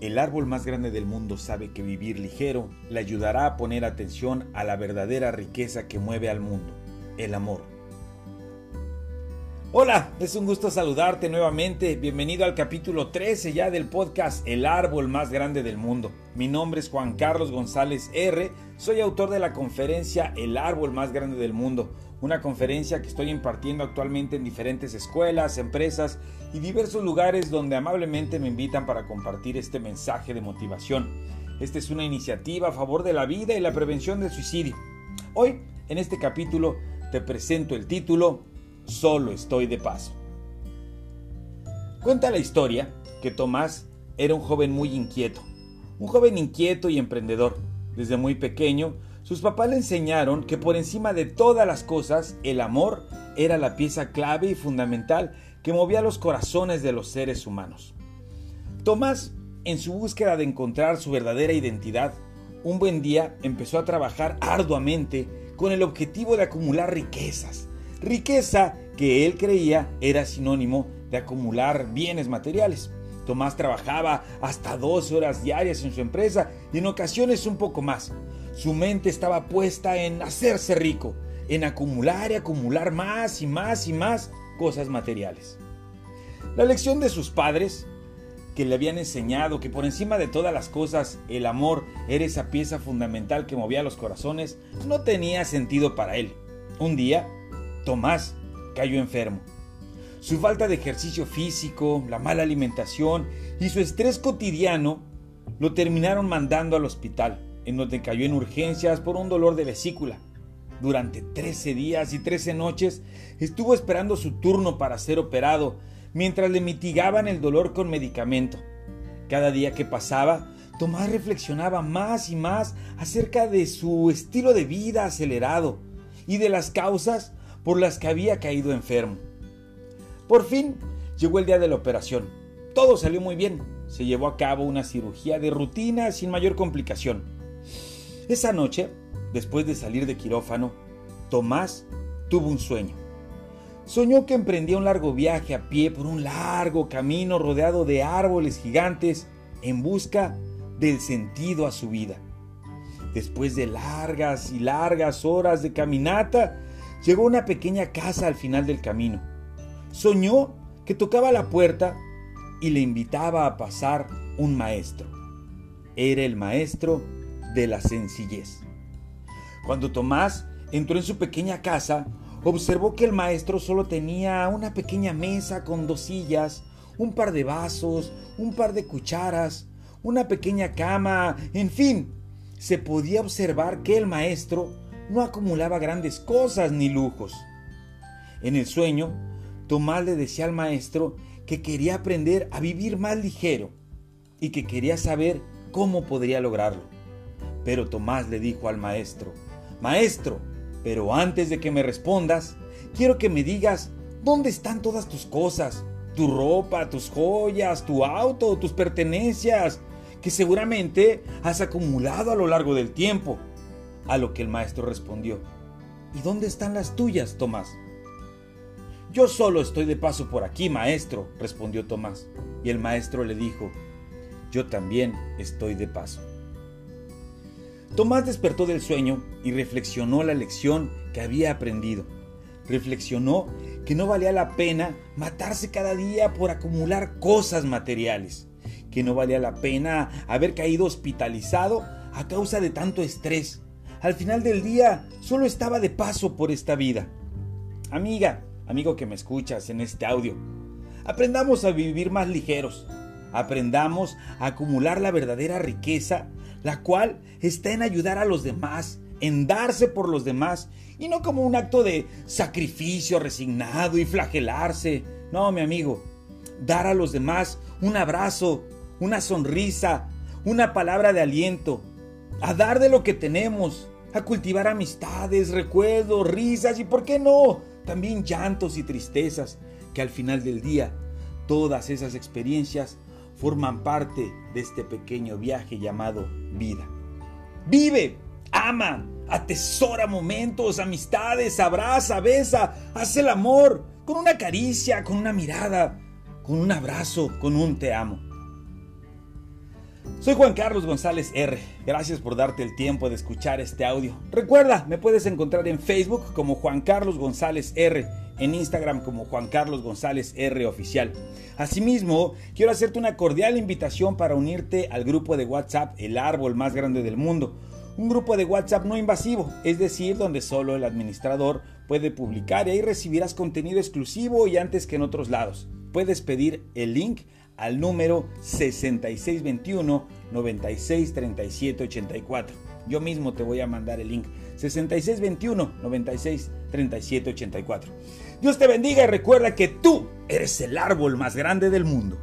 El árbol más grande del mundo sabe que vivir ligero le ayudará a poner atención a la verdadera riqueza que mueve al mundo, el amor. Hola, es un gusto saludarte nuevamente. Bienvenido al capítulo 13 ya del podcast El árbol más grande del mundo. Mi nombre es Juan Carlos González R. Soy autor de la conferencia El árbol más grande del mundo una conferencia que estoy impartiendo actualmente en diferentes escuelas, empresas y diversos lugares donde amablemente me invitan para compartir este mensaje de motivación. Esta es una iniciativa a favor de la vida y la prevención del suicidio. Hoy, en este capítulo, te presento el título Solo estoy de paso. Cuenta la historia que Tomás era un joven muy inquieto, un joven inquieto y emprendedor. Desde muy pequeño sus papás le enseñaron que por encima de todas las cosas, el amor era la pieza clave y fundamental que movía los corazones de los seres humanos. Tomás, en su búsqueda de encontrar su verdadera identidad, un buen día empezó a trabajar arduamente con el objetivo de acumular riquezas. Riqueza que él creía era sinónimo de acumular bienes materiales. Tomás trabajaba hasta 12 horas diarias en su empresa y en ocasiones un poco más. Su mente estaba puesta en hacerse rico, en acumular y acumular más y más y más cosas materiales. La lección de sus padres, que le habían enseñado que por encima de todas las cosas el amor era esa pieza fundamental que movía los corazones, no tenía sentido para él. Un día, Tomás cayó enfermo. Su falta de ejercicio físico, la mala alimentación y su estrés cotidiano lo terminaron mandando al hospital en donde cayó en urgencias por un dolor de vesícula. Durante 13 días y 13 noches estuvo esperando su turno para ser operado, mientras le mitigaban el dolor con medicamento. Cada día que pasaba, Tomás reflexionaba más y más acerca de su estilo de vida acelerado y de las causas por las que había caído enfermo. Por fin llegó el día de la operación. Todo salió muy bien. Se llevó a cabo una cirugía de rutina sin mayor complicación. Esa noche, después de salir de quirófano, Tomás tuvo un sueño. Soñó que emprendía un largo viaje a pie por un largo camino rodeado de árboles gigantes en busca del sentido a su vida. Después de largas y largas horas de caminata, llegó a una pequeña casa al final del camino. Soñó que tocaba la puerta y le invitaba a pasar un maestro. Era el maestro de la sencillez. Cuando Tomás entró en su pequeña casa, observó que el maestro solo tenía una pequeña mesa con dos sillas, un par de vasos, un par de cucharas, una pequeña cama, en fin, se podía observar que el maestro no acumulaba grandes cosas ni lujos. En el sueño, Tomás le decía al maestro que quería aprender a vivir más ligero y que quería saber cómo podría lograrlo. Pero Tomás le dijo al maestro, Maestro, pero antes de que me respondas, quiero que me digas dónde están todas tus cosas, tu ropa, tus joyas, tu auto, tus pertenencias, que seguramente has acumulado a lo largo del tiempo. A lo que el maestro respondió, ¿y dónde están las tuyas, Tomás? Yo solo estoy de paso por aquí, maestro, respondió Tomás. Y el maestro le dijo, yo también estoy de paso. Tomás despertó del sueño y reflexionó la lección que había aprendido. Reflexionó que no valía la pena matarse cada día por acumular cosas materiales, que no valía la pena haber caído hospitalizado a causa de tanto estrés. Al final del día solo estaba de paso por esta vida. Amiga, amigo que me escuchas en este audio, aprendamos a vivir más ligeros, aprendamos a acumular la verdadera riqueza la cual está en ayudar a los demás, en darse por los demás, y no como un acto de sacrificio resignado y flagelarse. No, mi amigo, dar a los demás un abrazo, una sonrisa, una palabra de aliento, a dar de lo que tenemos, a cultivar amistades, recuerdos, risas y, ¿por qué no?, también llantos y tristezas, que al final del día todas esas experiencias forman parte de este pequeño viaje llamado vida. Vive, ama, atesora momentos, amistades, abraza, besa, hace el amor con una caricia, con una mirada, con un abrazo, con un te amo. Soy Juan Carlos González R. Gracias por darte el tiempo de escuchar este audio. Recuerda, me puedes encontrar en Facebook como Juan Carlos González R, en Instagram como Juan Carlos González R Oficial. Asimismo, quiero hacerte una cordial invitación para unirte al grupo de WhatsApp El Árbol Más Grande del Mundo. Un grupo de WhatsApp no invasivo, es decir, donde solo el administrador puede publicar y ahí recibirás contenido exclusivo y antes que en otros lados. Puedes pedir el link al número 6621 963784. Yo mismo te voy a mandar el link 6621 963784. Dios te bendiga y recuerda que tú eres el árbol más grande del mundo.